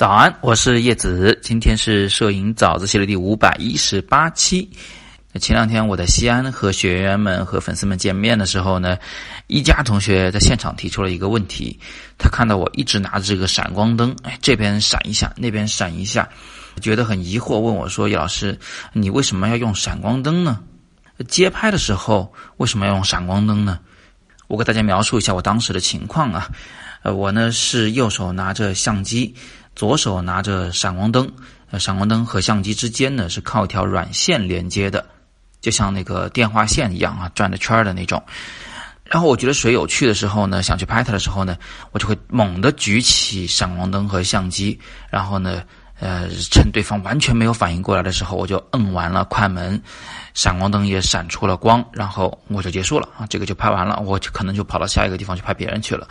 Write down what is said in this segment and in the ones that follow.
早安，我是叶子，今天是摄影早自习的第五百一十八期。前两天我在西安和学员们和粉丝们见面的时候呢，一家同学在现场提出了一个问题，他看到我一直拿着这个闪光灯，哎，这边闪一下，那边闪一下，觉得很疑惑，问我说：“叶老师，你为什么要用闪光灯呢？街拍的时候为什么要用闪光灯呢？”我给大家描述一下我当时的情况啊，呃，我呢是右手拿着相机。左手拿着闪光灯，呃，闪光灯和相机之间呢是靠一条软线连接的，就像那个电话线一样啊，转着圈的那种。然后我觉得水有趣的时候呢，想去拍它的时候呢，我就会猛地举起闪光灯和相机，然后呢，呃，趁对方完全没有反应过来的时候，我就摁完了快门，闪光灯也闪出了光，然后我就结束了啊，这个就拍完了，我就可能就跑到下一个地方去拍别人去了。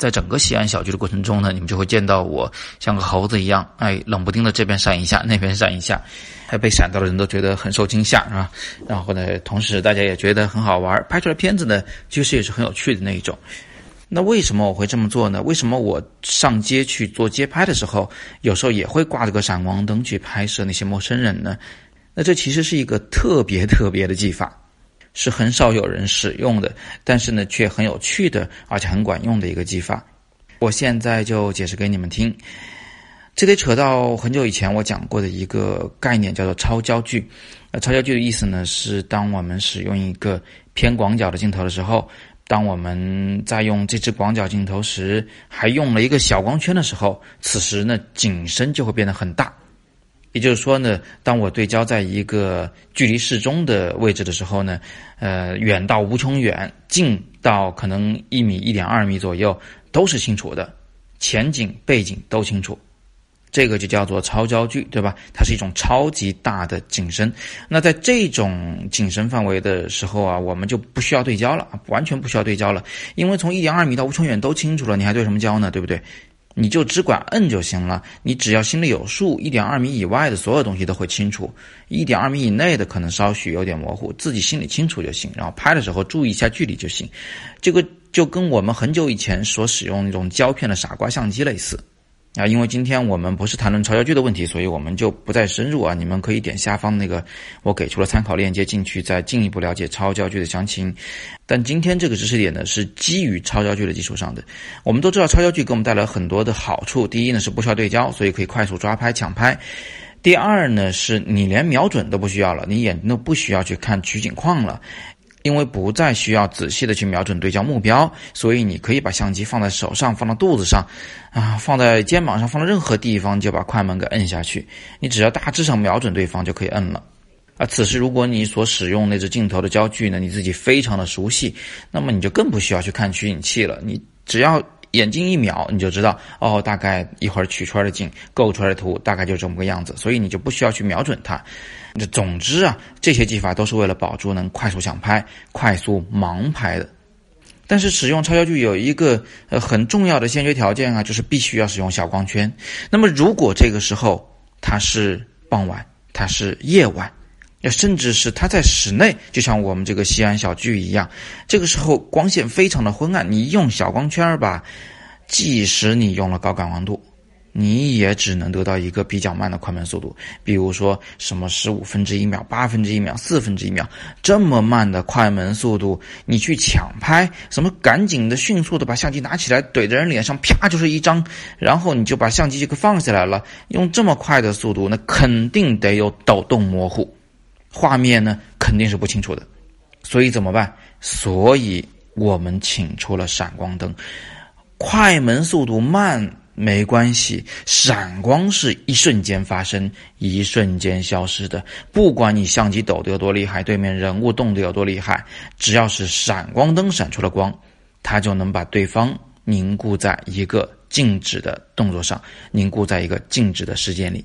在整个西安小聚的过程中呢，你们就会见到我像个猴子一样，哎，冷不丁的这边闪一下，那边闪一下，还被闪到的人都觉得很受惊吓，是吧？然后呢，同时大家也觉得很好玩，拍出来片子呢，其实也是很有趣的那一种。那为什么我会这么做呢？为什么我上街去做街拍的时候，有时候也会挂着个闪光灯去拍摄那些陌生人呢？那这其实是一个特别特别的技法。是很少有人使用的，但是呢，却很有趣的，而且很管用的一个技法。我现在就解释给你们听。这得扯到很久以前我讲过的一个概念，叫做超焦距。呃，超焦距的意思呢，是当我们使用一个偏广角的镜头的时候，当我们在用这支广角镜头时，还用了一个小光圈的时候，此时呢，景深就会变得很大。也就是说呢，当我对焦在一个距离适中的位置的时候呢，呃，远到无穷远，近到可能一米、一点二米左右都是清楚的，前景、背景都清楚，这个就叫做超焦距，对吧？它是一种超级大的景深。那在这种景深范围的时候啊，我们就不需要对焦了，完全不需要对焦了，因为从一点二米到无穷远都清楚了，你还对什么焦呢？对不对？你就只管摁就行了，你只要心里有数，一点二米以外的所有东西都会清楚，一点二米以内的可能稍许有点模糊，自己心里清楚就行。然后拍的时候注意一下距离就行，这个就跟我们很久以前所使用那种胶片的傻瓜相机类似。啊，因为今天我们不是谈论超焦距的问题，所以我们就不再深入啊。你们可以点下方那个我给出了参考链接进去，再进一步了解超焦距的详情。但今天这个知识点呢，是基于超焦距的基础上的。我们都知道超焦距给我们带来很多的好处。第一呢是不需要对焦，所以可以快速抓拍抢拍。第二呢是你连瞄准都不需要了，你眼睛都不需要去看取景框了。因为不再需要仔细的去瞄准对焦目标，所以你可以把相机放在手上，放到肚子上，啊，放在肩膀上，放到任何地方就把快门给摁下去。你只要大致上瞄准对方就可以摁了。啊，此时如果你所使用那只镜头的焦距呢，你自己非常的熟悉，那么你就更不需要去看取景器了。你只要眼睛一瞄，你就知道哦，大概一会儿取出来的景，构出来的图大概就这么个样子，所以你就不需要去瞄准它。这总之啊，这些技法都是为了保住能快速抢拍、快速盲拍的。但是使用超焦距有一个呃很重要的先决条件啊，就是必须要使用小光圈。那么如果这个时候它是傍晚，它是夜晚，甚至是它在室内，就像我们这个西安小聚一样，这个时候光线非常的昏暗，你用小光圈吧，即使你用了高感光度。你也只能得到一个比较慢的快门速度，比如说什么十五分之一秒、八分之一秒、四分之一秒这么慢的快门速度，你去抢拍，什么赶紧的、迅速的把相机拿起来怼在人脸上，啪就是一张，然后你就把相机就给放下来了。用这么快的速度，那肯定得有抖动模糊，画面呢肯定是不清楚的。所以怎么办？所以我们请出了闪光灯，快门速度慢。没关系，闪光是一瞬间发生，一瞬间消失的。不管你相机抖得有多厉害，对面人物动得有多厉害，只要是闪光灯闪出了光，它就能把对方凝固在一个静止的动作上，凝固在一个静止的时间里。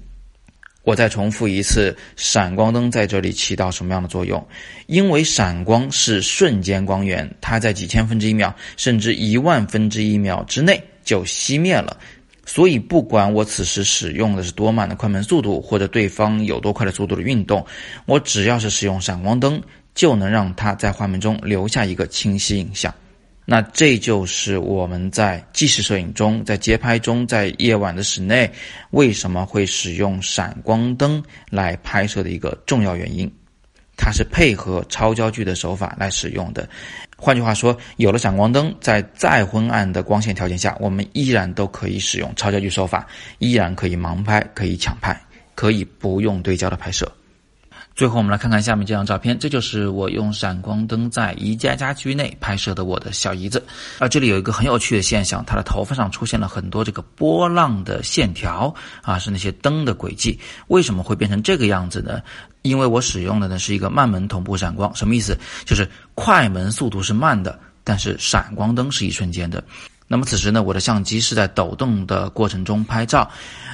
我再重复一次，闪光灯在这里起到什么样的作用？因为闪光是瞬间光源，它在几千分之一秒，甚至一万分之一秒之内就熄灭了。所以，不管我此时使用的是多慢的快门速度，或者对方有多快的速度的运动，我只要是使用闪光灯，就能让它在画面中留下一个清晰影像。那这就是我们在纪实摄影中，在街拍中，在夜晚的室内，为什么会使用闪光灯来拍摄的一个重要原因。它是配合超焦距的手法来使用的。换句话说，有了闪光灯，在再昏暗的光线条件下，我们依然都可以使用超焦距手法，依然可以盲拍，可以抢拍，可以不用对焦的拍摄。最后，我们来看看下面这张照片，这就是我用闪光灯在宜家家居内拍摄的我的小姨子。啊，这里有一个很有趣的现象，她的头发上出现了很多这个波浪的线条，啊，是那些灯的轨迹。为什么会变成这个样子呢？因为我使用的呢是一个慢门同步闪光，什么意思？就是快门速度是慢的，但是闪光灯是一瞬间的。那么此时呢，我的相机是在抖动的过程中拍照，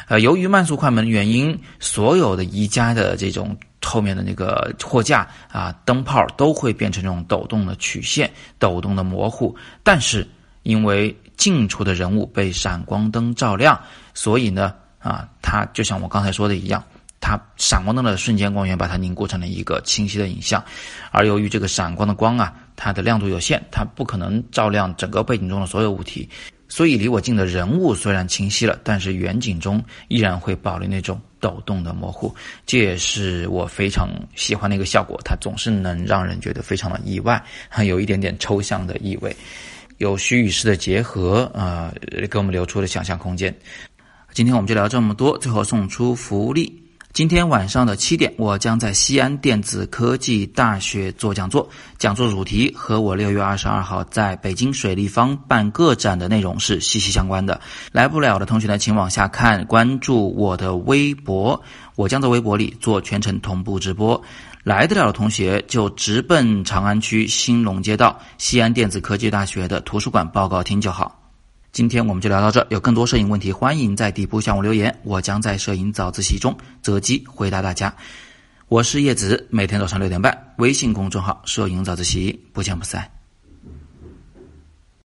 呃，由于慢速快门的原因，所有的宜家的这种。后面的那个货架啊，灯泡都会变成这种抖动的曲线、抖动的模糊。但是因为近处的人物被闪光灯照亮，所以呢，啊，它就像我刚才说的一样，它闪光灯的瞬间光源把它凝固成了一个清晰的影像。而由于这个闪光的光啊，它的亮度有限，它不可能照亮整个背景中的所有物体。所以离我近的人物虽然清晰了，但是远景中依然会保留那种抖动的模糊，这也是我非常喜欢的一个效果。它总是能让人觉得非常的意外，还有一点点抽象的意味，有虚与实的结合啊，给我们留出了想象空间。今天我们就聊这么多，最后送出福利。今天晚上的七点，我将在西安电子科技大学做讲座。讲座主题和我六月二十二号在北京水立方办个展的内容是息息相关的。来不了的同学呢，请往下看，关注我的微博，我将在微博里做全程同步直播。来得了的同学就直奔长安区兴隆街道西安电子科技大学的图书馆报告厅就好。今天我们就聊到这，有更多摄影问题，欢迎在底部向我留言，我将在摄影早自习中择机回答大家。我是叶子，每天早上六点半，微信公众号“摄影早自习”，不见不散。